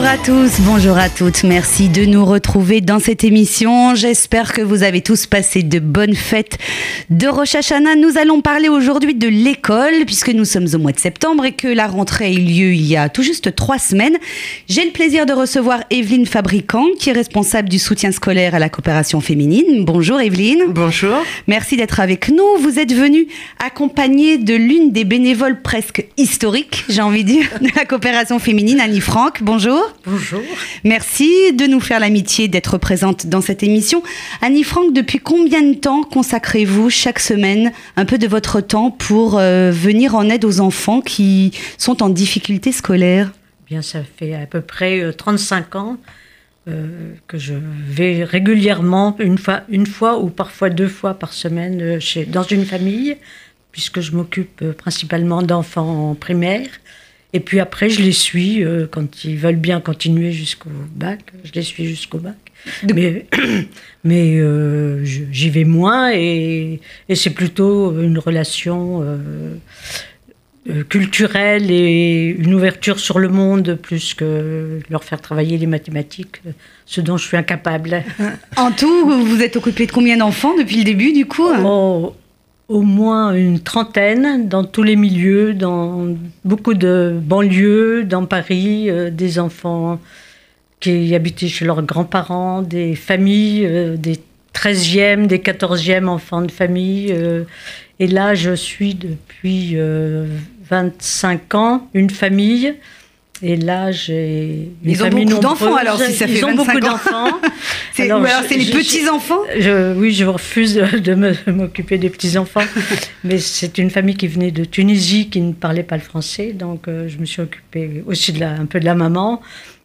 À tous, bonjour à toutes. Merci de nous retrouver dans cette émission. J'espère que vous avez tous passé de bonnes fêtes de Rosh Hashanah. Nous allons parler aujourd'hui de l'école puisque nous sommes au mois de septembre et que la rentrée a eu lieu il y a tout juste trois semaines. J'ai le plaisir de recevoir Evelyne Fabricant qui est responsable du soutien scolaire à la coopération féminine. Bonjour Evelyne. Bonjour. Merci d'être avec nous. Vous êtes venue accompagnée de l'une des bénévoles presque historiques, j'ai envie de dire, de la coopération féminine, Annie Franck. Bonjour. Bonjour. Merci de nous faire l'amitié d'être présente dans cette émission. Annie Franck, depuis combien de temps consacrez-vous chaque semaine un peu de votre temps pour euh, venir en aide aux enfants qui sont en difficulté scolaire? Bien, ça fait à peu près euh, 35 ans euh, que je vais régulièrement, une fois, une fois ou parfois deux fois par semaine, euh, chez, dans une famille, puisque je m'occupe euh, principalement d'enfants primaires. Et puis après, je les suis euh, quand ils veulent bien continuer jusqu'au bac. Je les suis jusqu'au bac. De- Mais, mais euh, j'y vais moins et, et c'est plutôt une relation euh, culturelle et une ouverture sur le monde plus que leur faire travailler les mathématiques, ce dont je suis incapable. En tout, vous vous êtes occupé de combien d'enfants depuis le début du coup? Oh, au moins une trentaine dans tous les milieux, dans beaucoup de banlieues, dans Paris, euh, des enfants qui habitaient chez leurs grands-parents, des familles, euh, des 13e, des 14e enfants de famille. euh, et là, je suis depuis euh, 25 ans une famille. Et là, j'ai Ils ont beaucoup d'enfants, alors, si ça fait Ils ont 25 beaucoup d'enfants. C'est alors, ou alors je- c'est les petits-enfants je- oui, je refuse de, de me- m'occuper des petits-enfants. Mais c'est une famille qui venait de Tunisie, qui ne parlait pas le français. Donc, euh, je me suis occupée aussi de la, un peu de la maman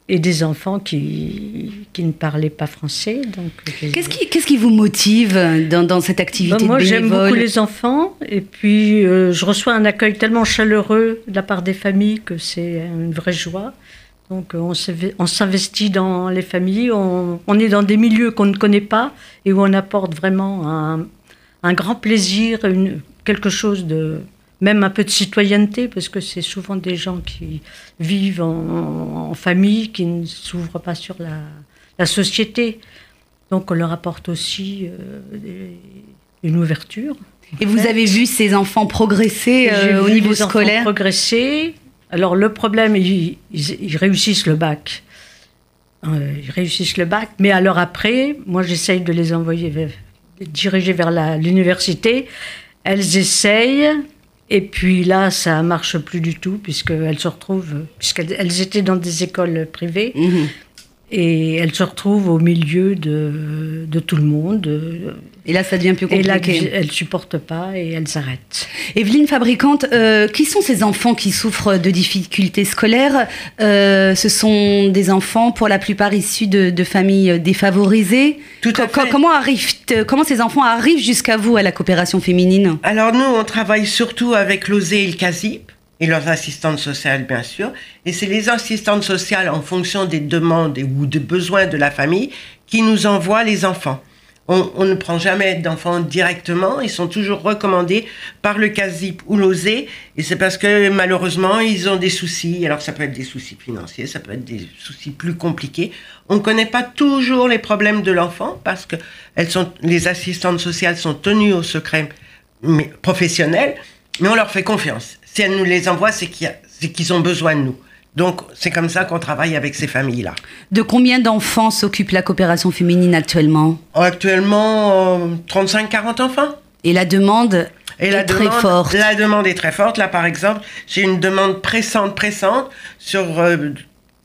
et des enfants qui, qui ne parlaient pas français. Donc, Qu'est-ce qui, qu'est-ce qui vous motive dans, dans cette activité Bah, moi, j'aime beaucoup les enfants. Et puis, euh, je reçois un accueil tellement chaleureux de la part des familles que c'est une vraie joie. Donc, euh, on s'investit dans les familles. On, on est dans des milieux qu'on ne connaît pas et où on apporte vraiment un, un grand plaisir, une- quelque chose de. Même un peu de citoyenneté, parce que c'est souvent des gens qui vivent en, en famille, qui ne s'ouvrent pas sur la, la société. Donc, on leur apporte aussi euh, des- une ouverture. Et vous avez vu ces enfants progresser euh, au niveau scolaire? progresser. Alors le problème, ils, ils- ils réussissent le bac. Euh, ils réussissent le bac, mais alors après, moi j'essaye de les envoyer, de les diriger vers l'université. Elles essayent, et puis là, ça marche plus du tout, puisqu'elles se retrouvent, puisqu'elles elles étaient dans des écoles privées, Mhm. Et elles se retrouvent au milieu de, de tout le monde. euh, Et là, ça devient plus Et là, compliqué. elles supportent pas et elles arrêtent. Evelyne Fabricante, euh, qui sont ces enfants qui souffrent de difficultés scolaires Euh, Ce sont des enfants, pour la plupart issus de, de familles défavorisées. Tout à Co- fait. Comment, arrivent, comment ces enfants arrivent jusqu'à vous à la coopération féminine? Alors nous, on travaille surtout avec l'OSE et le CASIP et leurs assistantes sociales, bien sûr. Et c'est les assistantes sociales, en fonction des demandes ou des besoins de la famille, qui nous envoient les enfants. On, on ne prend jamais d'enfants directement, ils sont toujours recommandés par le CASIP ou l'OSE, et c'est parce que malheureusement, ils ont des soucis. Alors ça peut être des soucis financiers, ça peut être des soucis plus compliqués. On ne connaît pas toujours les problèmes de l'enfant, parce que elles sont, les assistantes sociales sont tenues au secret professionnel, mais on leur fait confiance. Si elles nous les envoient, c'est qu'ils ont besoin de nous. Donc, c'est comme ça qu'on travaille avec ces familles-là. De combien d'enfants s'occupe la coopération féminine actuellement? Actuellement, euh, 35-40 enfants. Et la demande Et est la très demande, forte. La demande est très forte. Là, par exemple, j'ai une demande pressante, pressante sur euh,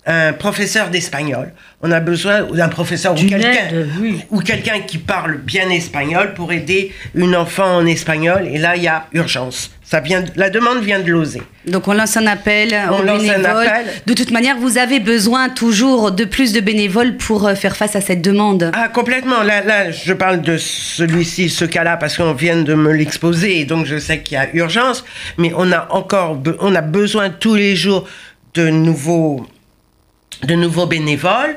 un professeur d'espagnol. On a besoin d'un professeur ou quelqu'un oui. ou quelqu'un qui parle bien espagnol pour aider une enfant en espagnol. Et là, il y a urgence. Ça vient, de- la demande vient de l'oser. Donc on lance un appel On aux lance un appel. De toute manière, vous avez besoin toujours de plus de bénévoles pour euh, faire face à cette demande. Ah, complètement. Là, là, je parle de celui-ci, ce cas-là, parce qu'on vient de me l'exposer, donc je sais qu'il y a urgence. Mais on a encore, on a besoin tous les jours de nouveaux, de nouveaux bénévoles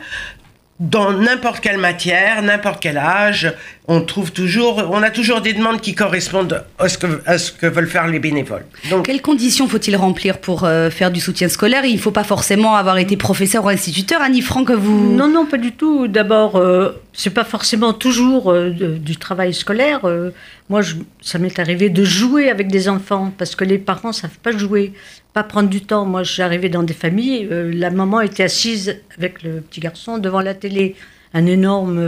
dans n'importe quelle matière, n'importe quel âge. On trouve toujours, on a toujours des demandes qui correspondent à ce que, à ce que veulent faire les bénévoles. Donc, Quelles conditions faut-il remplir pour euh, faire du soutien scolaire? Il ne faut pas forcément avoir été professeur ou instituteur. Annie Franck, vous... Non, non, pas du tout. D'abord, euh, c'est pas forcément toujours euh, du travail scolaire. Euh, moi, je, ça m'est arrivé de jouer avec des enfants parce que les parents savent pas jouer, pas prendre du temps. Moi, j'arrivais dans des familles, la maman était assise avec le petit garçon devant la télé, un énorme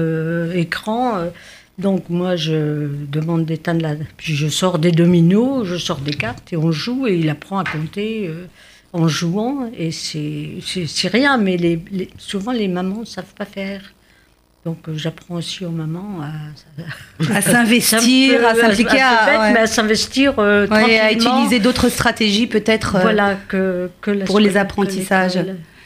écran donc moi, je demande d'éteindre la... Puis je sors des dominos, je sors des cartes et on joue et il apprend à compter euh, en jouant. Et c'est rien, mais les, souvent les mamans ne savent pas faire. Donc euh, j'apprends aussi aux mamans à, à s'investir, à s'impliquer, à, s'investir euh, à utiliser d'autres stratégies peut-être voilà, que, que pour les apprentissages.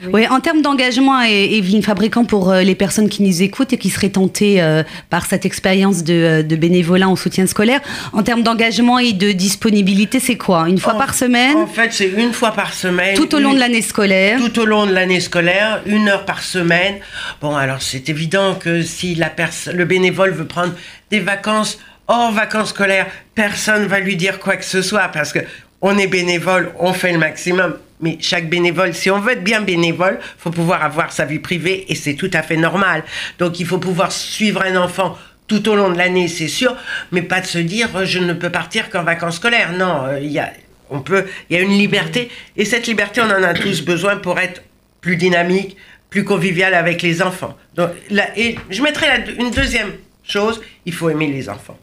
Oui. en termes d'engagement, et Evelyne Fabricant, pour euh, les personnes qui nous écoutent et qui seraient tentées euh, par cette expérience de, euh, de, bénévolat en soutien scolaire, en termes d'engagement et de disponibilité, c'est quoi? Une fois par semaine? En fait, c'est une fois par semaine. Tout au long de l'année scolaire? Tout au long de l'année scolaire, une heure par semaine. Bon, alors c'est évident que si la le bénévole veut prendre des vacances hors vacances scolaires, personne va lui dire quoi que ce soit parce que on est bénévole, on fait le maximum mais chaque bénévole, si on veut être bien bénévole, faut pouvoir avoir sa vie privée et c'est tout à fait normal. Donc il faut pouvoir suivre un enfant tout au long de l'année, c'est sûr, mais pas de se dire euh, je ne peux partir qu'en vacances scolaires. Non, euh, il y a, on peut, il y a une liberté et cette liberté, on en a tous besoin pour être plus dynamique, plus convivial avec les enfants. Donc, là, et je mettrai une deuxième chose, il faut aimer les enfants.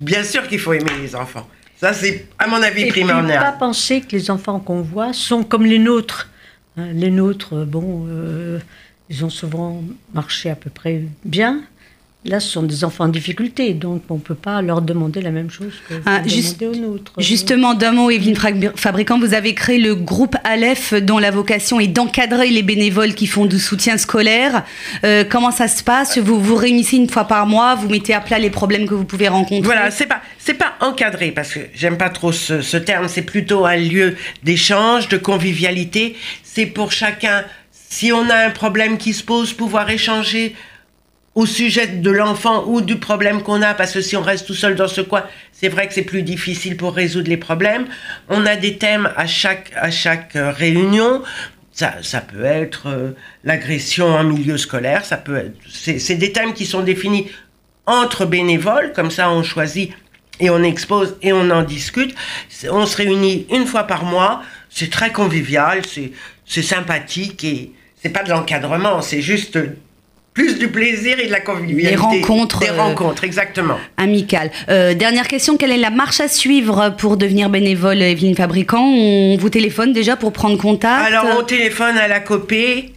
Bien sûr qu'il faut aimer les enfants. Ça, c'est, à mon avis, primordial. Et pas penser que les enfants qu'on voit sont comme les nôtres. Hein, les nôtres, bon, euh, ils ont souvent marché à peu près bien. Là, ce sont des enfants en difficulté, donc on ne peut pas leur demander la même chose que ah, aux nôtres. Justement, d'un mot, Evelyne Fabricant, vous avez créé le groupe Aleph, dont la vocation est d'encadrer les bénévoles qui font du soutien scolaire. Euh, comment ça se passe? Vous vous réunissez une fois par mois, vous mettez à plat les problèmes que vous pouvez rencontrer? Voilà, c'est pas, c'est pas encadré, parce que j'aime pas trop ce, ce terme, c'est plutôt un lieu d'échange, de convivialité. C'est pour chacun, si on a un problème qui se pose, pouvoir échanger au sujet de l'enfant ou du problème qu'on a, parce que si on reste tout seul dans ce coin, c'est vrai que c'est plus difficile pour résoudre les problèmes. On a des thèmes à chaque, à chaque euh, réunion. Ça, ça peut être euh, l'agression en milieu scolaire, ça peut être, c'est des thèmes qui sont définis entre bénévoles, comme ça on choisit et on expose et on en discute. On se réunit une fois par mois, c'est très convivial, c'est sympathique et c'est pas de l'encadrement, c'est juste plus du plaisir et de la convivialité. Des rencontres. Des euh, rencontres, exactement. Amicales. Euh, dernière question, quelle est la marche à suivre pour devenir bénévole Evelyne Fabricant? On vous téléphone déjà pour prendre contact Alors on téléphone à la copée.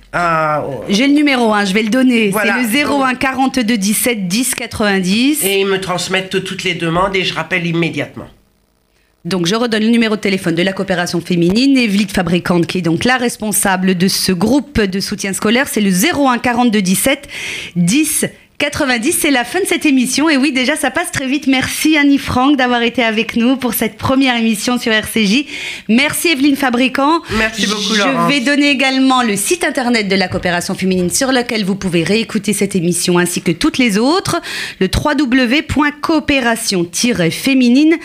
J'ai le numéro, hein, je vais le donner. C'est le 01 42 17 10 90. Et ils me transmettent toutes les demandes et je rappelle immédiatement. Donc je redonne le numéro de téléphone de la coopération féminine, Evelyne Fabricante, qui est donc la responsable de ce groupe de soutien scolaire. C'est le 01 42 17 10 90, c'est la fin de cette émission. Et oui, déjà, ça passe très vite. Merci Annie Franck d'avoir été avec nous pour cette première émission sur RCJ. Merci Evelyne Fabricant. Merci beaucoup, Je vais donner également le site internet de la coopération féminine sur lequel vous pouvez réécouter cette émission ainsi que toutes les autres. Le www.coopération-féminine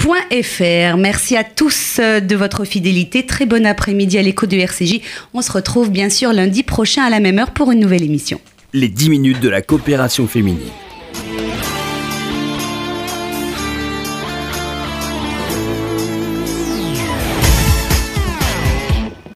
fr. Merci à tous euh, de votre fidélité. Très bon après-midi à l'écho de RCJ. On se retrouve bien sûr lundi prochain à la même heure pour une nouvelle émission. Les 10 minutes de la coopération féminine.